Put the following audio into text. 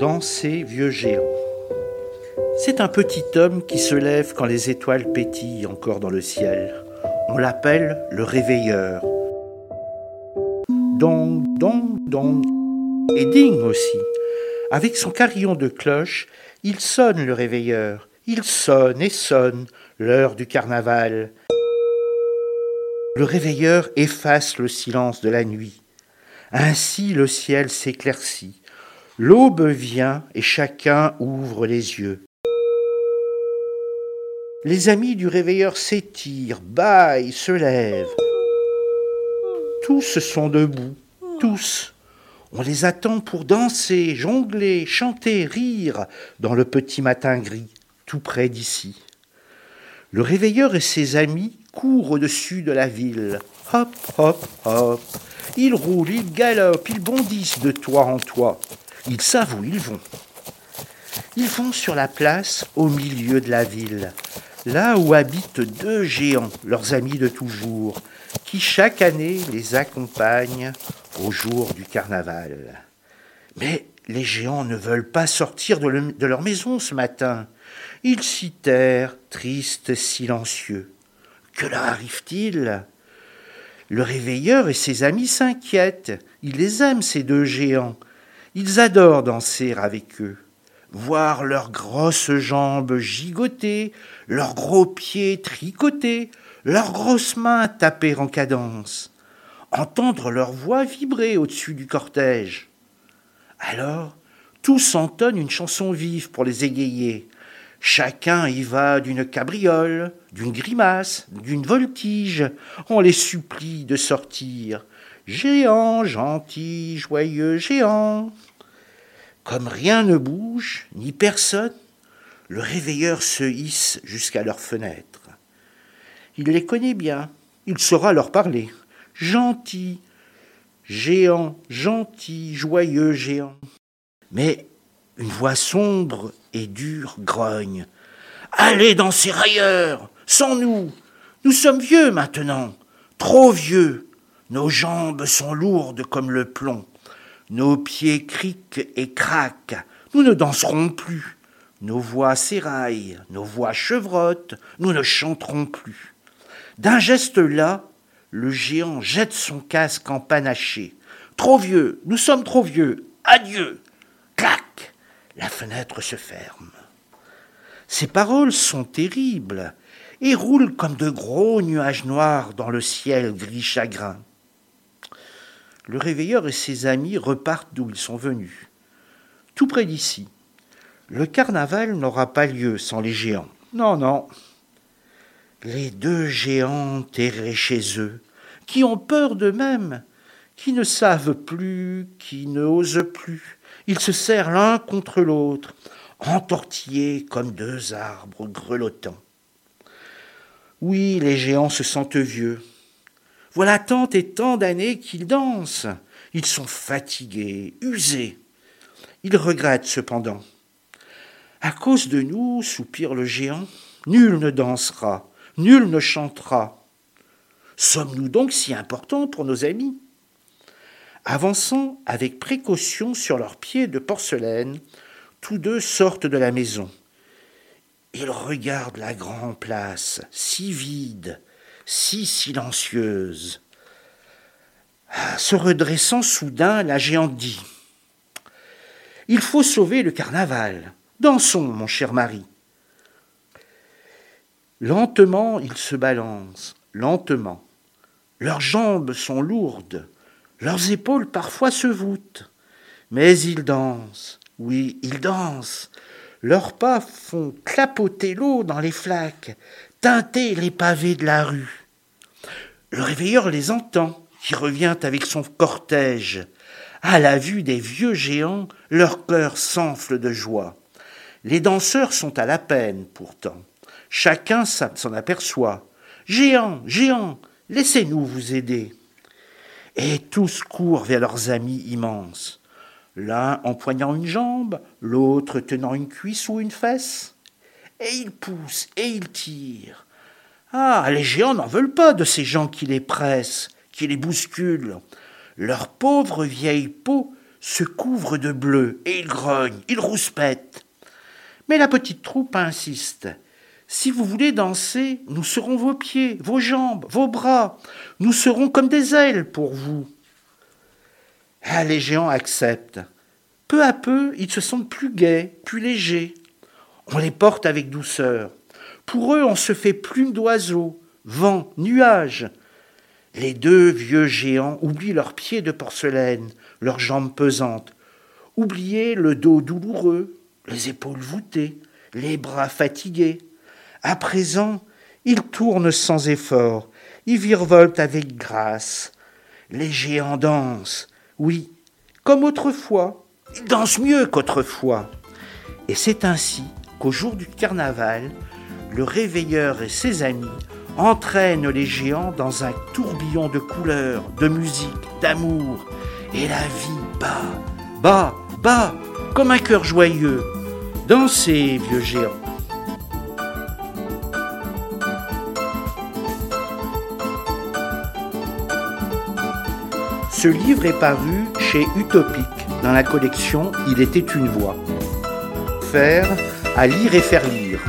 Danser vieux géant. C'est un petit homme qui se lève quand les étoiles pétillent encore dans le ciel. On l'appelle le réveilleur. Dong, dong, dong. Et ding aussi. Avec son carillon de cloche, il sonne le réveilleur. Il sonne et sonne l'heure du carnaval. Le réveilleur efface le silence de la nuit. Ainsi le ciel s'éclaircit. L'aube vient et chacun ouvre les yeux. Les amis du réveilleur s'étirent, bâillent, se lèvent. Tous sont debout, tous. On les attend pour danser, jongler, chanter, rire dans le petit matin gris, tout près d'ici. Le réveilleur et ses amis courent au-dessus de la ville. Hop, hop, hop. Ils roulent, ils galopent, ils bondissent de toit en toit. Ils savent où ils vont. Ils vont sur la place au milieu de la ville, là où habitent deux géants, leurs amis de toujours, qui chaque année les accompagnent au jour du carnaval. Mais les géants ne veulent pas sortir de, leur maison ce matin. Ils s'y terrent, tristes, silencieux. Que leur arrive-t-il? Le réveilleur et ses amis s'inquiètent. Ils les aiment, ces deux géants. Ils adorent danser avec eux. Voir leurs grosses jambes gigoter, leurs gros pieds tricoter, leurs grosses mains taper en cadence. Entendre leur voix vibrer au-dessus du cortège. Alors, tous entonnent une chanson vive pour les égayer. Chacun y va d'une cabriole, d'une grimace, d'une voltige. On les supplie de sortir. Géant, gentil, joyeux géant. Comme rien ne bouge, ni personne, le réveilleur se hisse jusqu'à leur fenêtre. Il les connaît bien, il saura leur parler. Gentil, géant, gentil, joyeux géant. Mais une voix sombre et dure grogne. Allez danser ailleurs, sans nous. Nous sommes vieux maintenant, trop vieux. Nos jambes sont lourdes comme le plomb. Nos pieds criquent et craquent. Nous ne danserons plus. Nos voix s'éraillent, nos voix chevrottent, nous ne chanterons plus. D'un geste là, le géant jette son casque en panaché. Trop vieux, nous sommes trop vieux. Adieu. Clac la fenêtre se ferme. Ces paroles sont terribles et roulent comme de gros nuages noirs dans le ciel gris chagrin. Le réveilleur et ses amis repartent d'où ils sont venus, tout près d'ici. Le carnaval n'aura pas lieu sans les géants. Non, non. Les deux géants terrés chez eux, qui ont peur d'eux-mêmes, qui ne savent plus, qui n'osent plus, ils se serrent l'un contre l'autre, entortillés comme deux arbres grelottants. Oui, les géants se sentent vieux. Voilà tant et tant d'années qu'ils dansent. Ils sont fatigués, usés. Ils regrettent cependant. À cause de nous, soupire le géant, nul ne dansera, nul ne chantera. Sommes-nous donc si importants pour nos amis? Avançant avec précaution sur leurs pieds de porcelaine, tous deux sortent de la maison. Ils regardent la grande place, si vide, si silencieuse. Se redressant soudain, la géante dit Il faut sauver le carnaval. Dansons, mon cher mari. Lentement, ils se balancent, lentement. Leurs jambes sont lourdes, leurs épaules parfois se voûtent, mais ils dansent, oui, ils dansent. Leurs pas font clapoter l'eau dans les flaques, teinter les pavés de la rue. Le réveilleur les entend, qui revient avec son cortège. À la vue des vieux géants, leur cœur s'enfle de joie. Les danseurs sont à la peine, pourtant. Chacun s'en aperçoit. Géants, géants, laissez-nous vous aider et tous courent vers leurs amis immenses, l'un empoignant une jambe, l'autre tenant une cuisse ou une fesse. Et ils poussent et ils tirent. Ah, les géants n'en veulent pas de ces gens qui les pressent, qui les bousculent. Leurs pauvres vieilles peaux se couvrent de bleu et ils grognent, ils rouspètent. Mais la petite troupe insiste. Si vous voulez danser, nous serons vos pieds, vos jambes, vos bras. Nous serons comme des ailes pour vous. Ah, les géants acceptent. Peu à peu, ils se sentent plus gais, plus légers. On les porte avec douceur. Pour eux, on se fait plume d'oiseaux, vent, nuages. Les deux vieux géants oublient leurs pieds de porcelaine, leurs jambes pesantes, oubliez le dos douloureux, les épaules voûtées, les bras fatigués. À présent, ils tournent sans effort, ils virevoltent avec grâce. Les géants dansent, oui, comme autrefois. Ils dansent mieux qu'autrefois. Et c'est ainsi qu'au jour du carnaval, le réveilleur et ses amis entraînent les géants dans un tourbillon de couleurs, de musique, d'amour, et la vie bat, bat, bat, comme un cœur joyeux. Dansez, vieux géants. Ce livre est paru chez Utopique dans la collection Il était une voix. Faire à lire et faire lire.